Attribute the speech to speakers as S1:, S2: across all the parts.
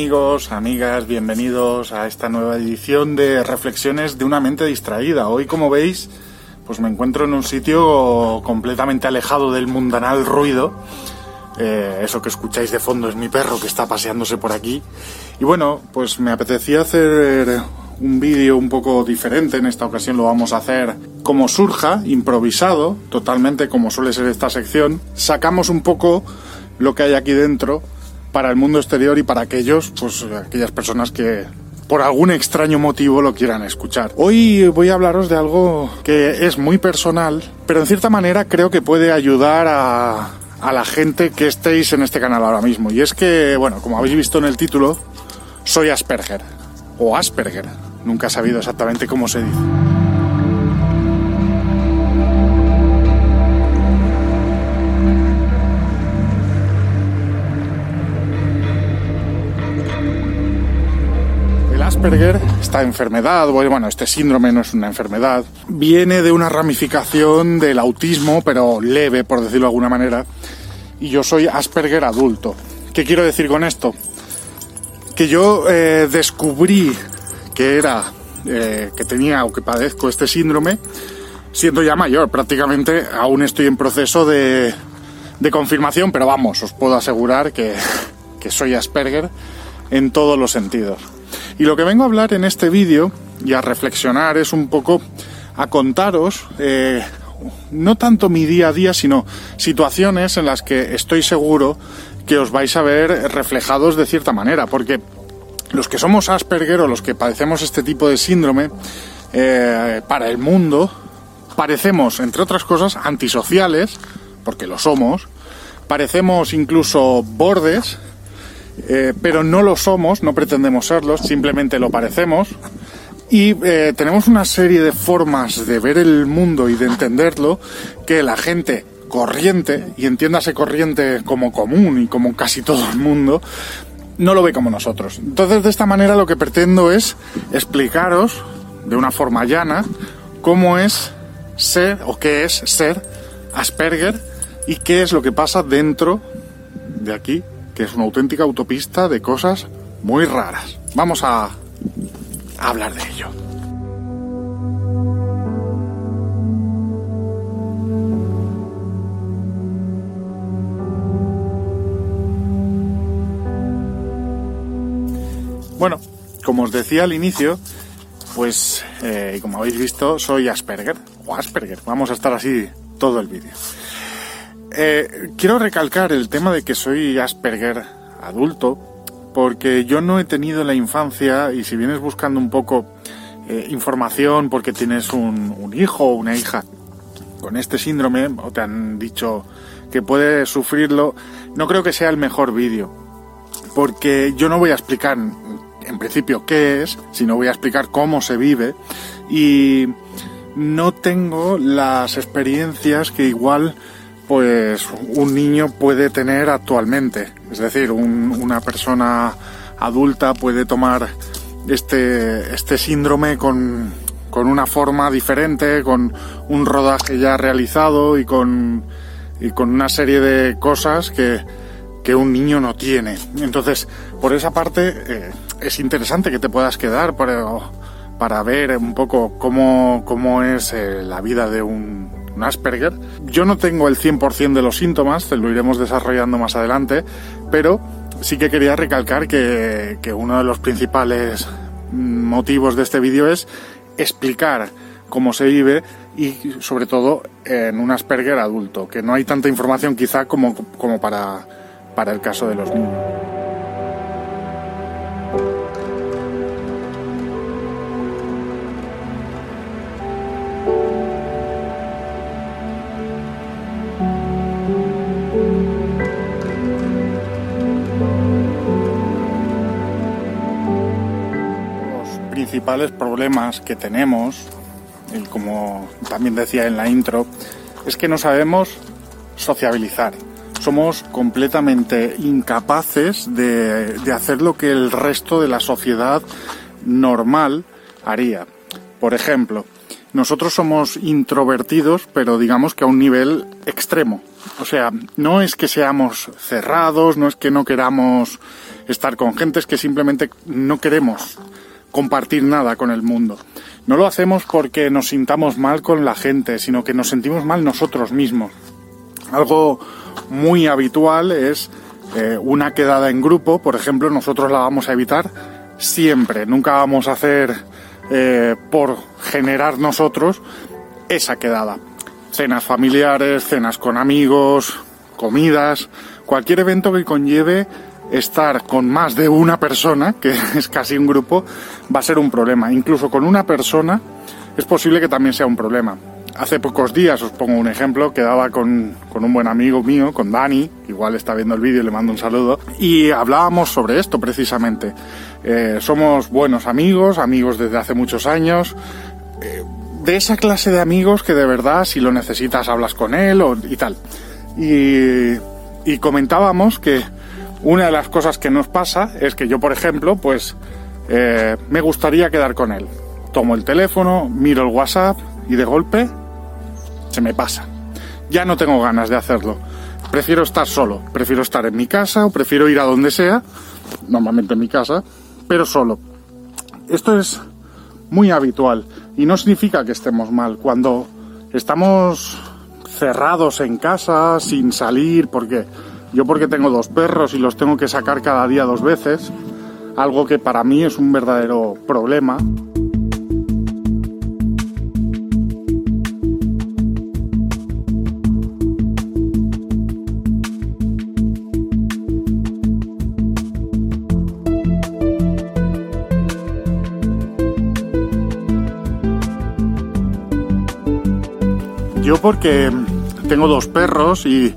S1: Amigos, amigas, bienvenidos a esta nueva edición de Reflexiones de una mente distraída. Hoy, como veis, pues me encuentro en un sitio completamente alejado del mundanal ruido. Eh, eso que escucháis de fondo es mi perro que está paseándose por aquí. Y bueno, pues me apetecía hacer un vídeo un poco diferente. En esta ocasión lo vamos a hacer como surja, improvisado, totalmente como suele ser esta sección. Sacamos un poco lo que hay aquí dentro para el mundo exterior y para aquellos, pues aquellas personas que por algún extraño motivo lo quieran escuchar. Hoy voy a hablaros de algo que es muy personal, pero en cierta manera creo que puede ayudar a, a la gente que estéis en este canal ahora mismo. Y es que, bueno, como habéis visto en el título, soy Asperger o Asperger. Nunca he sabido exactamente cómo se dice. Asperger, esta enfermedad, bueno, este síndrome no es una enfermedad, viene de una ramificación del autismo, pero leve, por decirlo de alguna manera, y yo soy Asperger adulto. ¿Qué quiero decir con esto? Que yo eh, descubrí que era, eh, que tenía o que padezco este síndrome, siendo ya mayor, prácticamente aún estoy en proceso de, de confirmación, pero vamos, os puedo asegurar que, que soy Asperger en todos los sentidos. Y lo que vengo a hablar en este vídeo y a reflexionar es un poco a contaros eh, no tanto mi día a día, sino situaciones en las que estoy seguro que os vais a ver reflejados de cierta manera, porque los que somos Asperger o los que padecemos este tipo de síndrome, eh, para el mundo, parecemos, entre otras cosas, antisociales, porque lo somos, parecemos incluso bordes, eh, pero no lo somos, no pretendemos serlos, simplemente lo parecemos. Y eh, tenemos una serie de formas de ver el mundo y de entenderlo que la gente corriente, y entiéndase corriente como común y como casi todo el mundo, no lo ve como nosotros. Entonces, de esta manera lo que pretendo es explicaros de una forma llana cómo es ser o qué es ser Asperger y qué es lo que pasa dentro de aquí es una auténtica autopista de cosas muy raras. Vamos a, hablar de ello. Bueno, como os decía al inicio, pues eh, como habéis visto, soy Asperger o Asperger. Vamos a estar así todo el vídeo. Eh, quiero recalcar el tema de que soy Asperger adulto, porque yo no he tenido la infancia, y si vienes buscando un poco eh, información porque tienes un, hijo o una hija con este síndrome, o te han dicho que puede sufrirlo, no creo que sea el mejor vídeo, porque yo no voy a explicar en principio qué es, sino voy a explicar cómo se vive. Y no tengo las experiencias que igual pues un niño puede tener actualmente. Es decir, una persona adulta puede tomar este, este síndrome con, una forma diferente, con un rodaje ya realizado y con, una serie de cosas que, un niño no tiene. Entonces, por esa parte eh, es interesante que te puedas quedar para, ver un poco cómo, cómo es eh, la vida de un, Asperger. Yo no tengo el 100% de los síntomas, lo iremos desarrollando más adelante, pero sí que quería recalcar que, que uno de los principales motivos de este vídeo es explicar cómo se vive y sobre todo en un Asperger adulto, que no hay tanta información quizá como, como para, para el caso de los niños. Principales problemas que tenemos, y como también decía en la intro, es que no sabemos sociabilizar. Somos completamente incapaces de, de hacer lo que el resto de la sociedad normal haría. Por ejemplo, nosotros somos introvertidos, pero digamos que a un nivel extremo. O sea, no es que seamos cerrados, no es que no queramos estar con gente, es que simplemente no queremos compartir nada con el mundo. No lo hacemos porque nos sintamos mal con la gente, sino que nos sentimos mal nosotros mismos. Algo muy habitual es eh, una quedada en grupo, por ejemplo, nosotros la vamos a evitar siempre, nunca vamos a hacer eh, por generar nosotros esa quedada. Cenas familiares, cenas con amigos, comidas, cualquier evento que conlleve estar con más de una persona, que es casi un grupo, va a ser un problema. Incluso con una persona es posible que también sea un problema. Hace pocos días, os pongo un ejemplo, quedaba con, con un buen amigo mío, con Dani, igual está viendo el vídeo y le mando un saludo, y hablábamos sobre esto precisamente. Eh, somos buenos amigos, amigos desde hace muchos años, eh, de esa clase de amigos que de verdad si lo necesitas hablas con él o, y tal. Y, y comentábamos que una de las cosas que nos pasa es que yo, por ejemplo, pues eh, me gustaría quedar con él. Tomo el teléfono, miro el WhatsApp y de golpe se me pasa. Ya no tengo ganas de hacerlo. Prefiero estar solo, prefiero estar en mi casa o prefiero ir a donde sea, normalmente en mi casa, pero solo. Esto es muy habitual y no significa que estemos mal. Cuando estamos cerrados en casa, sin salir, porque yo porque tengo dos perros y los tengo que sacar cada día dos veces, algo que para mí es un verdadero problema. Yo porque tengo dos perros y,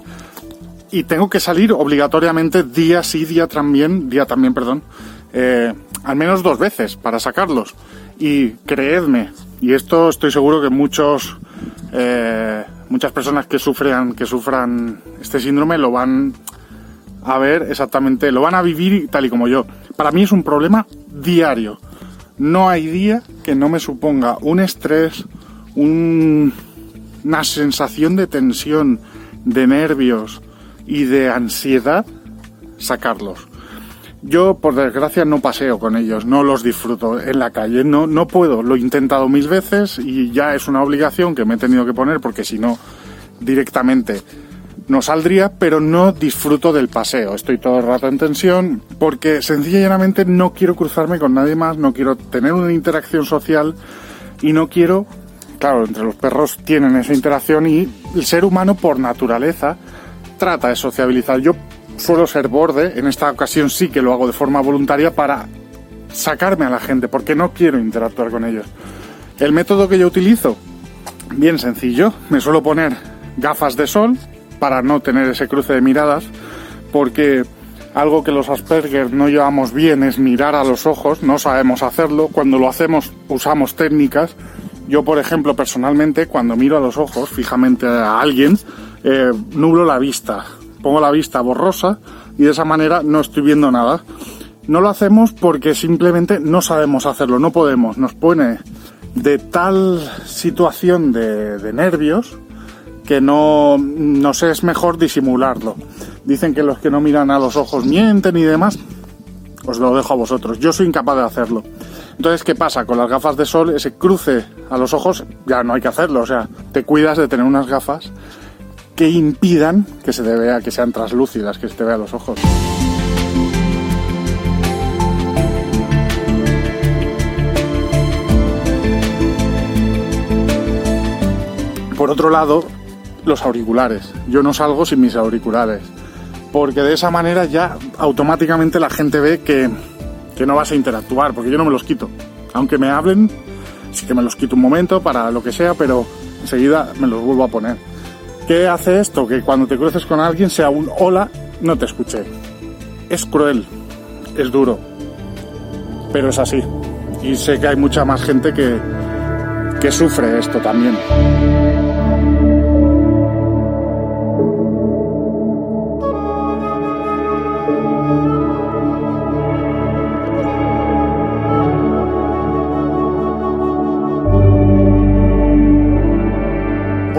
S1: y tengo que salir obligatoriamente día sí, día también, día también, perdón, eh, al menos dos veces para sacarlos. Y creedme, y esto estoy seguro que muchos, eh, muchas personas que sufran, que sufran este síndrome lo van a ver exactamente, lo van a vivir tal y como yo. Para mí es un problema diario. No hay día que no me suponga un estrés, un una sensación de tensión, de nervios y de ansiedad sacarlos. Yo, por desgracia, no paseo con ellos, no los disfruto en la calle, no, no puedo, lo he intentado mil veces y ya es una obligación que me he tenido que poner porque si no, directamente no saldría, pero no disfruto del paseo. Estoy todo el rato en tensión porque sencillamente no quiero cruzarme con nadie más, no quiero tener una interacción social y no quiero claro, entre los perros tienen esa interacción y el ser humano por naturaleza trata de sociabilizar. Yo suelo ser borde, en esta ocasión sí que lo hago de forma voluntaria para sacarme a la gente, porque no quiero interactuar con ellos. El método que yo utilizo, bien sencillo, me suelo poner gafas de sol para no tener ese cruce de miradas, porque algo que los Asperger no llevamos bien es mirar a los ojos, no sabemos hacerlo, cuando lo hacemos usamos técnicas yo, por ejemplo, personalmente, cuando miro a los ojos fijamente a alguien, eh, nublo la vista, pongo la vista borrosa y de esa manera no estoy viendo nada. No lo hacemos porque simplemente no sabemos hacerlo, no podemos. Nos pone de tal situación de, de nervios que no nos es mejor disimularlo. Dicen que los que no miran a los ojos mienten y demás. Os lo dejo a vosotros. Yo soy incapaz de hacerlo. Entonces, ¿qué pasa? Con las gafas de sol, ese cruce a los ojos ya no hay que hacerlo. O sea, te cuidas de tener unas gafas que impidan que se vea, que sean translúcidas, que se te vea los ojos. Por otro lado, los auriculares. Yo no salgo sin mis auriculares. Porque de esa manera ya automáticamente la gente ve que que no vas a interactuar, porque yo no me los quito. Aunque me hablen, sí que me los quito un momento para lo que sea, pero enseguida me los vuelvo a poner. ¿Qué hace esto? Que cuando te cruces con alguien sea un hola, no te escuché. Es cruel, es duro, pero es así. Y sé que hay mucha más gente que, que sufre esto también.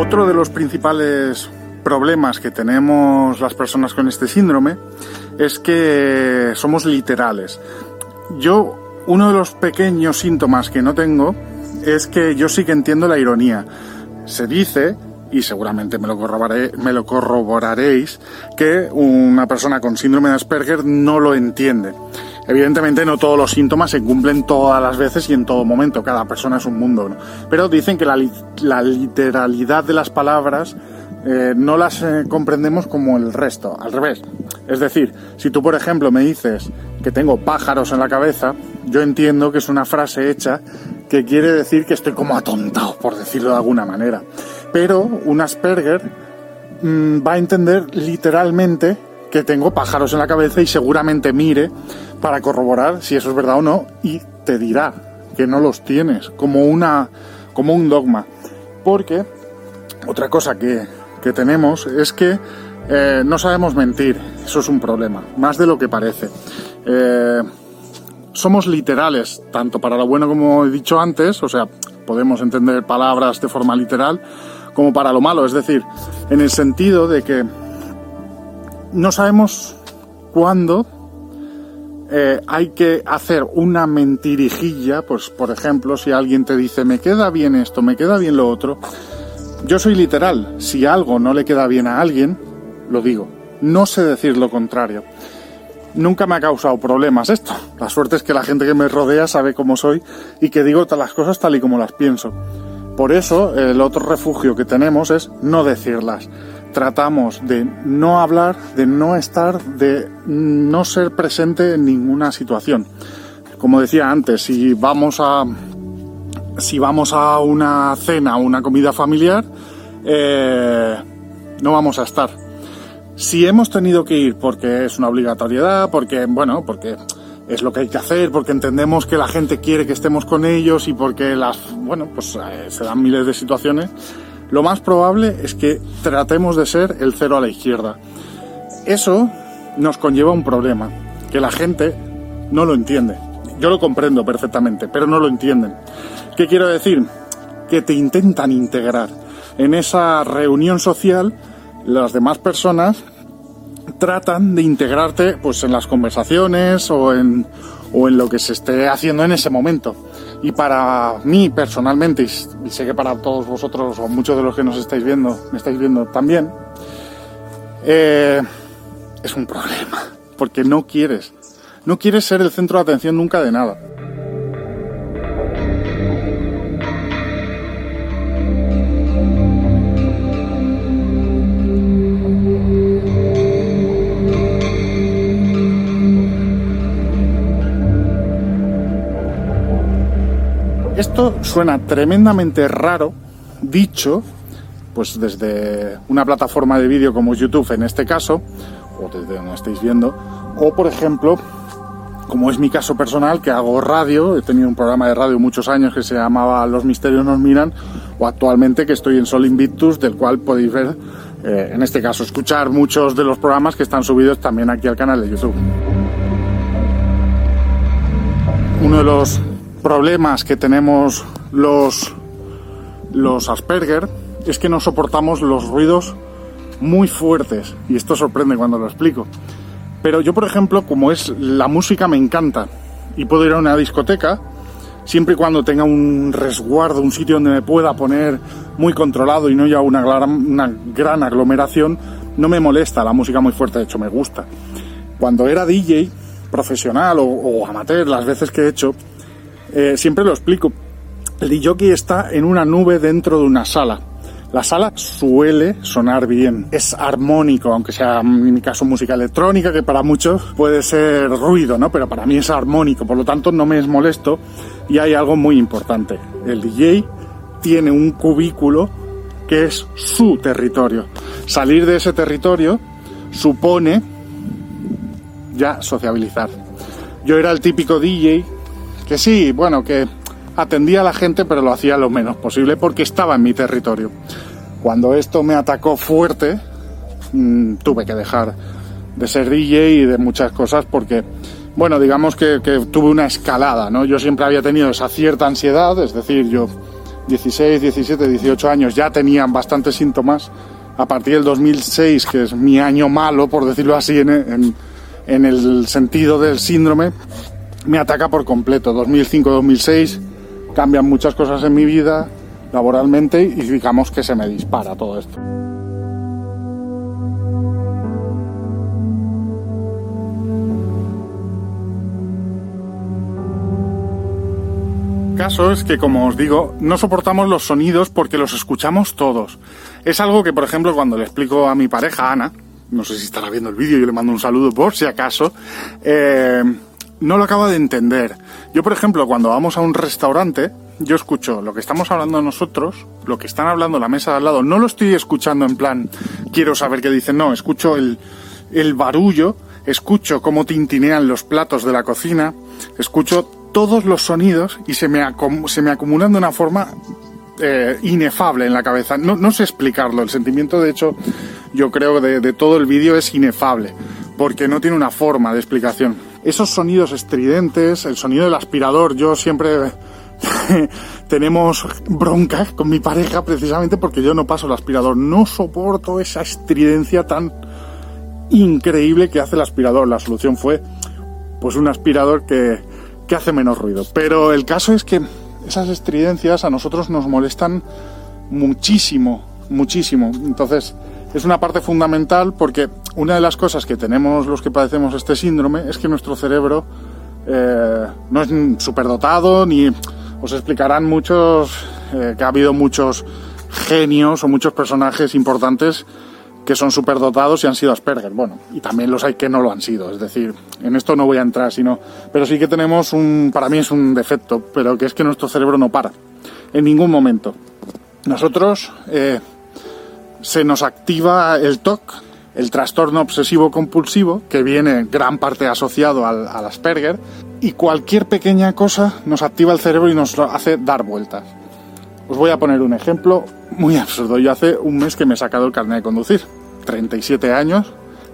S1: Otro de los principales problemas que tenemos las personas con este síndrome es que somos literales. Yo, uno de los pequeños síntomas que no tengo es que yo sí que entiendo la ironía. Se dice, y seguramente me lo, corroboraréis, que una persona con síndrome de Asperger no lo entiende. Evidentemente no todos los síntomas se cumplen todas las veces y en todo momento, cada persona es un mundo, ¿no? Pero dicen que la, literalidad de las palabras eh, no las eh, comprendemos como el resto, al revés. Es decir, si tú por ejemplo me dices que tengo pájaros en la cabeza, yo entiendo que es una frase hecha que quiere decir que estoy como atontado, por decirlo de alguna manera. Pero un Asperger mm, va a entender literalmente que tengo pájaros en la cabeza y seguramente mire para corroborar si eso es verdad o no y te dirá que no los tienes como una como un dogma. Porque otra cosa que, tenemos es que eh, no sabemos mentir. Eso es un problema más de lo que parece. Eh, somos literales tanto para lo bueno como he dicho antes o sea podemos entender palabras de forma literal como para lo malo. Es decir en el sentido de que no sabemos cuándo eh, hay que hacer una mentirijilla, pues por ejemplo, si alguien te dice me queda bien esto, me queda bien lo otro, yo soy literal, si algo no le queda bien a alguien, lo digo, no sé decir lo contrario. Nunca me ha causado problemas esto. La suerte es que la gente que me rodea sabe cómo soy y que digo las cosas tal y como las pienso. Por eso, el otro refugio que tenemos es no decirlas tratamos de no hablar, de no estar, de no ser presente en ninguna situación. Como decía antes, si vamos a si vamos a una cena o una comida familiar, eh, no vamos a estar. Si hemos tenido que ir porque es una obligatoriedad, porque bueno, porque es lo que hay que hacer, porque entendemos que la gente quiere que estemos con ellos y porque las bueno, pues eh, se dan miles de situaciones lo más probable es que tratemos de ser el cero a la izquierda. Eso nos conlleva un problema, que la gente no lo entiende. Yo lo comprendo perfectamente, pero no lo entienden. ¿Qué quiero decir? Que te intentan integrar. En esa reunión social, las demás personas tratan de integrarte pues en las conversaciones o en, o en lo que se esté haciendo en ese momento. Y para mí personalmente, y sé que para todos vosotros o muchos de los que nos estáis viendo, me estáis viendo también, eh, es un problema, porque no quieres, no quieres ser el centro de atención nunca de nada. Esto suena tremendamente raro, dicho, pues desde una plataforma de vídeo como YouTube en este caso, o desde donde estáis viendo, o por ejemplo, como es mi caso personal, que hago radio, he tenido un programa de radio muchos años que se llamaba Los Misterios nos miran, o actualmente que estoy en Sol Invictus, del cual podéis ver, eh, en este caso, escuchar muchos de los programas que están subidos también aquí al canal de YouTube. Uno de los problemas que tenemos los, los Asperger es que no soportamos los ruidos muy fuertes. Y esto sorprende cuando lo explico. Pero yo, por ejemplo, como es la música me encanta y puedo ir a una discoteca, siempre y cuando tenga un resguardo, un sitio donde me pueda poner muy controlado y no haya una, una gran aglomeración, no me molesta la música muy fuerte, de hecho me gusta. Cuando era DJ profesional o, o amateur, las veces que he hecho, eh, siempre lo explico. El DJ está en una nube dentro de una sala. La sala suele sonar bien, es armónico, aunque sea en mi caso música electrónica, que para muchos puede ser ruido, ¿no? Pero para mí es armónico, por lo tanto no me es molesto. Y hay algo muy importante. El DJ tiene un cubículo que es su territorio. Salir de ese territorio supone ya sociabilizar. Yo era el típico DJ que sí, bueno, que atendía a la gente, pero lo hacía lo menos posible porque estaba en mi territorio. Cuando esto me atacó fuerte, mm, tuve que dejar de ser DJ y de muchas cosas porque, bueno, digamos que, tuve una escalada, ¿no? Yo siempre había tenido esa cierta ansiedad, es decir, yo 16, 17, 18 años ya tenían bastantes síntomas. A partir del 2006, que es mi año malo, por decirlo así, en, en el sentido del síndrome, me ataca por completo. 2005-2006 cambian muchas cosas en mi vida laboralmente y digamos que se me dispara todo esto. caso es que, como os digo, no soportamos los sonidos porque los escuchamos todos. Es algo que, por ejemplo, cuando le explico a mi pareja, Ana, no sé si estará viendo el vídeo, yo le mando un saludo por si acaso, eh, no lo acaba de entender. Yo, por ejemplo, cuando vamos a un restaurante, yo escucho lo que estamos hablando nosotros, lo que están hablando la mesa de al lado, no lo estoy escuchando en plan, quiero saber qué dicen, no, escucho el, barullo, escucho cómo tintinean los platos de la cocina, escucho todos los sonidos y se me, se me acumulan de una forma eh, inefable en la cabeza. No, no, sé explicarlo, el sentimiento de hecho yo creo de, de todo el vídeo es inefable, porque no tiene una forma de explicación. Esos sonidos estridentes, el sonido del aspirador, yo siempre tenemos bronca con mi pareja precisamente porque yo no paso el aspirador, no soporto esa estridencia tan increíble que hace el aspirador. La solución fue pues un aspirador que, que hace menos ruido. Pero el caso es que esas estridencias a nosotros nos molestan muchísimo, muchísimo. Entonces, es una parte fundamental porque una de las cosas que tenemos los que padecemos este síndrome es que nuestro cerebro eh, no es superdotado ni os explicarán muchos eh, que ha habido muchos genios o muchos personajes importantes que son superdotados y han sido Asperger. Bueno, y también los hay que no lo han sido. Es decir, en esto no voy a entrar, sino. Pero sí que tenemos un. Para mí es un defecto, pero que es que nuestro cerebro no para. En ningún momento. Nosotros. Eh, se nos activa el TOC, el trastorno obsesivo compulsivo, que viene gran parte asociado al, al Asperger, y cualquier pequeña cosa nos activa el cerebro y nos hace dar vueltas. Os voy a poner un ejemplo muy absurdo. Yo hace un mes que me he sacado el carnet de conducir. 37 años,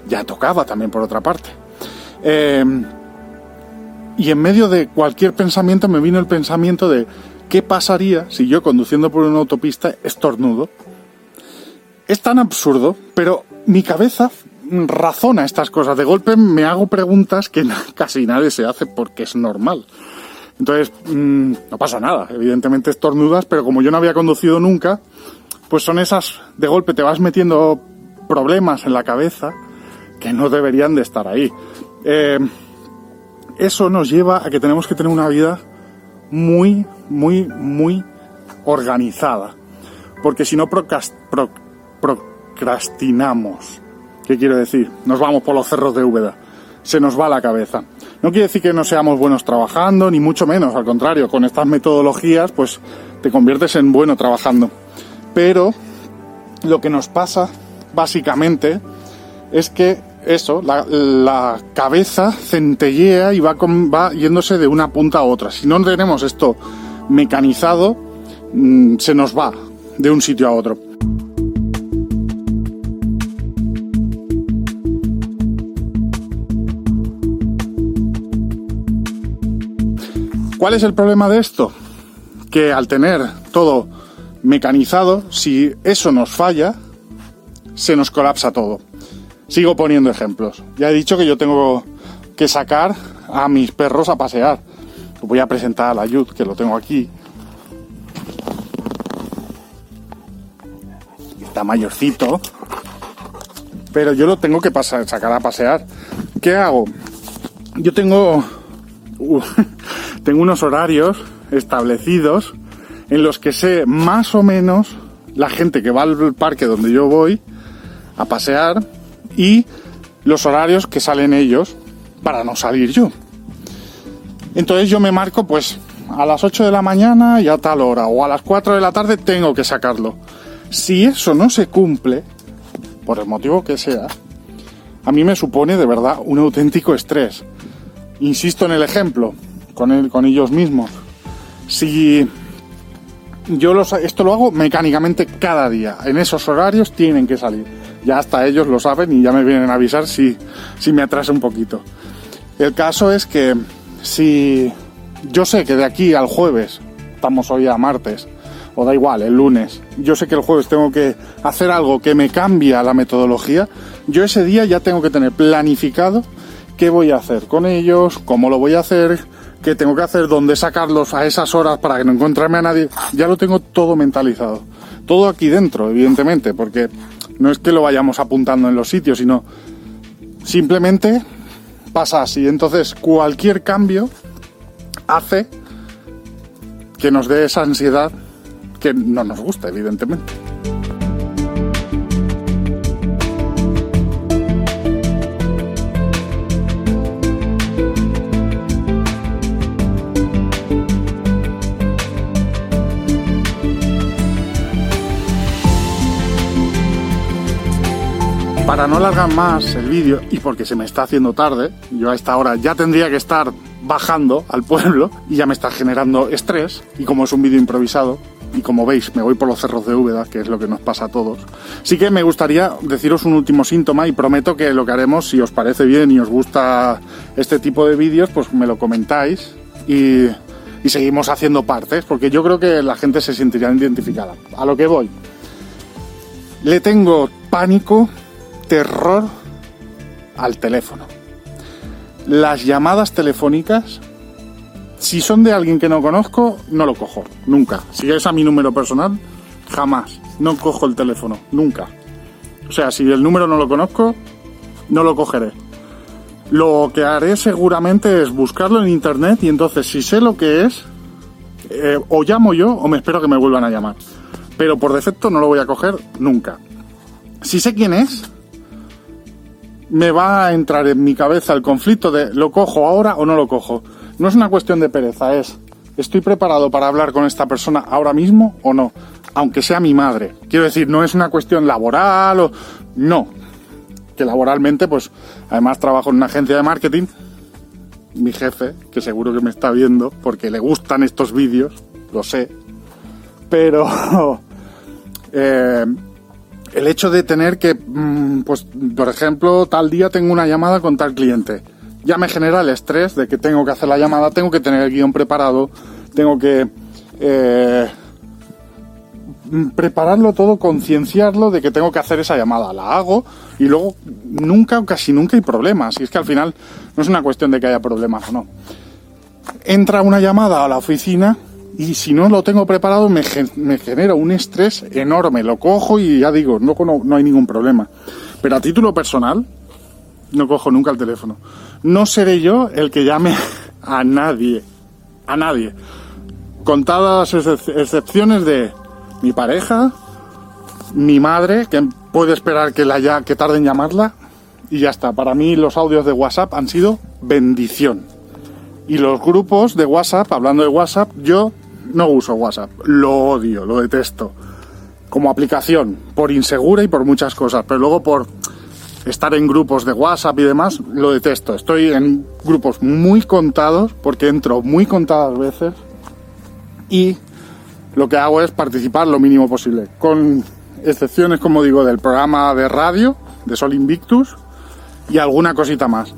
S1: ya tocaba también por otra parte. Eh, y en medio de cualquier pensamiento me vino el pensamiento de qué pasaría si yo conduciendo por una autopista estornudo. Es tan absurdo, pero mi cabeza razona estas cosas. De golpe me hago preguntas que casi nadie se hace porque es normal. Entonces, mm, no pasa nada. Evidentemente estornudas, pero como yo no había conducido nunca, pues son esas, de golpe te vas metiendo problemas en la cabeza que no deberían de estar ahí. Eh, eso nos lleva a que tenemos que tener una vida muy, muy, muy organizada. Porque si no procrastinamos, ¿qué quiero decir? Nos vamos por los cerros de Úbeda se nos va la cabeza. No quiere decir que no seamos buenos trabajando, ni mucho menos, al contrario, con estas metodologías, pues te conviertes en bueno trabajando. Pero lo que nos pasa, básicamente, es que eso, la, cabeza centellea y va, va yéndose de una punta a otra. Si no tenemos esto mecanizado, mm, se nos va de un sitio a otro. ¿Cuál es el problema de esto? Que al tener todo mecanizado, si eso nos falla, se nos colapsa todo. Sigo poniendo ejemplos. Ya he dicho que yo tengo que sacar a mis perros a pasear. voy a presentar a la Yud, que lo tengo aquí. Está mayorcito. Pero yo lo tengo que pasar, sacar a pasear. ¿Qué hago? Yo tengo tengo unos horarios establecidos en los que sé más o menos la gente que va al parque donde yo voy a pasear y los horarios que salen ellos para no salir yo. Entonces yo me marco pues a las 8 de la mañana y a tal hora o a las 4 de la tarde tengo que sacarlo. Si eso no se cumple, por el motivo que sea, a mí me supone de verdad un auténtico estrés. Insisto en el ejemplo, con, ellos mismos. Si yo esto lo hago mecánicamente cada día, en esos horarios tienen que salir. Ya hasta ellos lo saben y ya me vienen a avisar si, si me atrasa un poquito. El caso es que si yo sé que de aquí al jueves, estamos hoy a martes, o da igual, el lunes, yo sé que el jueves tengo que hacer algo que me cambia la metodología, yo ese día ya tengo que tener planificado qué voy a hacer con ellos, cómo lo voy a hacer, qué tengo que hacer, dónde sacarlos a esas horas para que no encontrarme a nadie. Ya lo tengo todo mentalizado. Todo aquí dentro, evidentemente, porque no es que lo vayamos apuntando en los sitios, sino simplemente pasa así. Entonces, cualquier cambio hace que nos dé esa ansiedad que no nos gusta, evidentemente. Para no alargar más el vídeo y porque se me está haciendo tarde, yo a esta hora ya tendría que estar bajando al pueblo y ya me está generando estrés y como es un vídeo improvisado y como veis me voy por los cerros de Úbeda, que es lo que nos pasa a todos, sí que me gustaría deciros un último síntoma y prometo que lo que haremos, si os parece bien y os gusta este tipo de vídeos, pues me lo comentáis y, y seguimos haciendo partes, porque yo creo que la gente se sentiría identificada. A lo que voy. Le tengo pánico terror al teléfono. Las llamadas telefónicas, si son de alguien que no conozco, no lo cojo, nunca. Si es a mi número personal, jamás. No cojo el teléfono, nunca. O sea, si el número no lo conozco, no lo cogeré. Lo que haré seguramente es buscarlo en internet y entonces si sé lo que es, eh, o llamo yo o me espero que me vuelvan a llamar. Pero por defecto no lo voy a coger nunca. Si sé quién es, me va a entrar en mi cabeza el conflicto de lo cojo ahora o no lo cojo. No es una cuestión de pereza, es ¿estoy preparado para hablar con esta persona ahora mismo o no? Aunque sea mi madre. Quiero decir, no es una cuestión laboral o... No. Que laboralmente, pues, además trabajo en una agencia de marketing. Mi jefe, que seguro que me está viendo porque le gustan estos vídeos, lo sé. Pero... eh, el hecho de tener que, mm, pues, por ejemplo, tal día tengo una llamada con tal cliente. Ya me genera el estrés de que tengo que hacer la llamada, tengo que tener el guion preparado, tengo que eh, prepararlo todo, concienciarlo de que tengo que hacer esa llamada. La hago y luego nunca o casi nunca hay problemas. Y es que al final no es una cuestión de que haya problemas o no. Entra una llamada a la oficina y si no lo tengo preparado me, genera un estrés enorme. Lo cojo y ya digo, no, no, hay ningún problema. Pero a título personal, no cojo nunca el teléfono. No seré yo el que llame a nadie. A nadie. Contadas excepciones de mi pareja, mi madre, que puede esperar que, la que tarde en llamarla, y ya está. Para mí los audios de WhatsApp han sido bendición. Y los grupos de WhatsApp, hablando de WhatsApp, yo no uso WhatsApp, lo odio, lo detesto. Como aplicación, por insegura y por muchas cosas, pero luego por estar en grupos de WhatsApp y demás, lo detesto. Estoy en grupos muy contados, porque entro muy contadas veces, y lo que hago es participar lo mínimo posible, con excepciones, como digo, del programa de radio, de Sol Invictus, y alguna cosita más.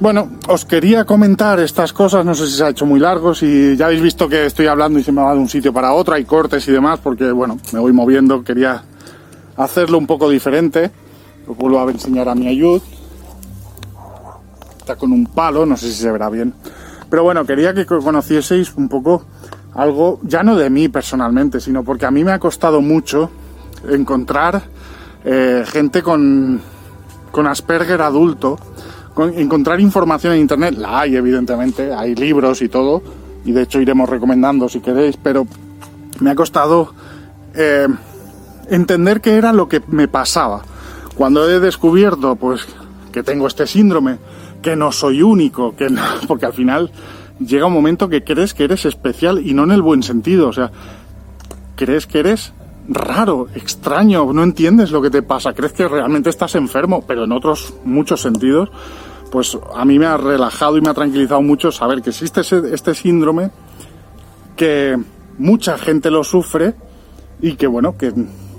S1: Bueno, os quería comentar estas cosas, no sé si se ha hecho muy largo, si ya habéis visto que estoy hablando y se me va de un sitio para otro, hay cortes y demás, porque bueno, me voy moviendo, quería hacerlo un poco diferente. Os vuelvo a enseñar a mi ayud. Está con un palo, no sé si se verá bien. Pero bueno, quería que conocieseis un poco algo, ya no de mí personalmente, sino porque a mí me ha costado mucho encontrar eh, gente con, con Asperger adulto encontrar información en Internet, la hay evidentemente, hay libros y todo, y de hecho iremos recomendando si queréis, pero me ha costado eh, entender qué era lo que me pasaba. Cuando he descubierto pues que tengo este síndrome, que no soy único, que porque al final llega un momento que crees que eres especial y no en el buen sentido, o sea, crees que eres raro, extraño, no entiendes lo que te pasa, crees que realmente estás enfermo, pero en otros muchos sentidos, pues a mí me ha relajado y me ha tranquilizado mucho saber que existe este síndrome, que mucha gente lo sufre y que bueno, que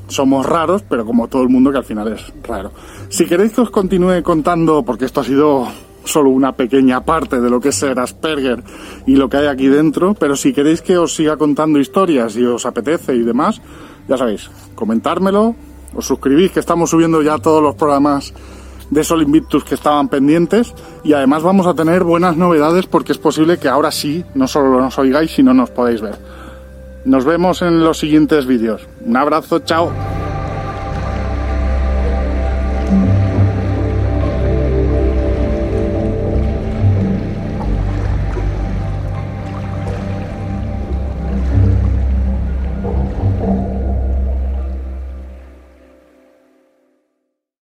S1: somos raros, pero como todo el mundo que al final es raro. Si queréis que os continúe contando, porque esto ha sido solo una pequeña parte de lo que es ser Asperger y lo que hay aquí dentro, pero si queréis que os siga contando historias y os apetece y demás, ya sabéis, comentármelo, os suscribís que estamos subiendo ya todos los programas de Sol Invictus que estaban pendientes y además vamos a tener buenas novedades porque es posible que ahora sí, no solo nos oigáis, sino nos podéis ver. Nos vemos en los siguientes vídeos. Un abrazo, chao.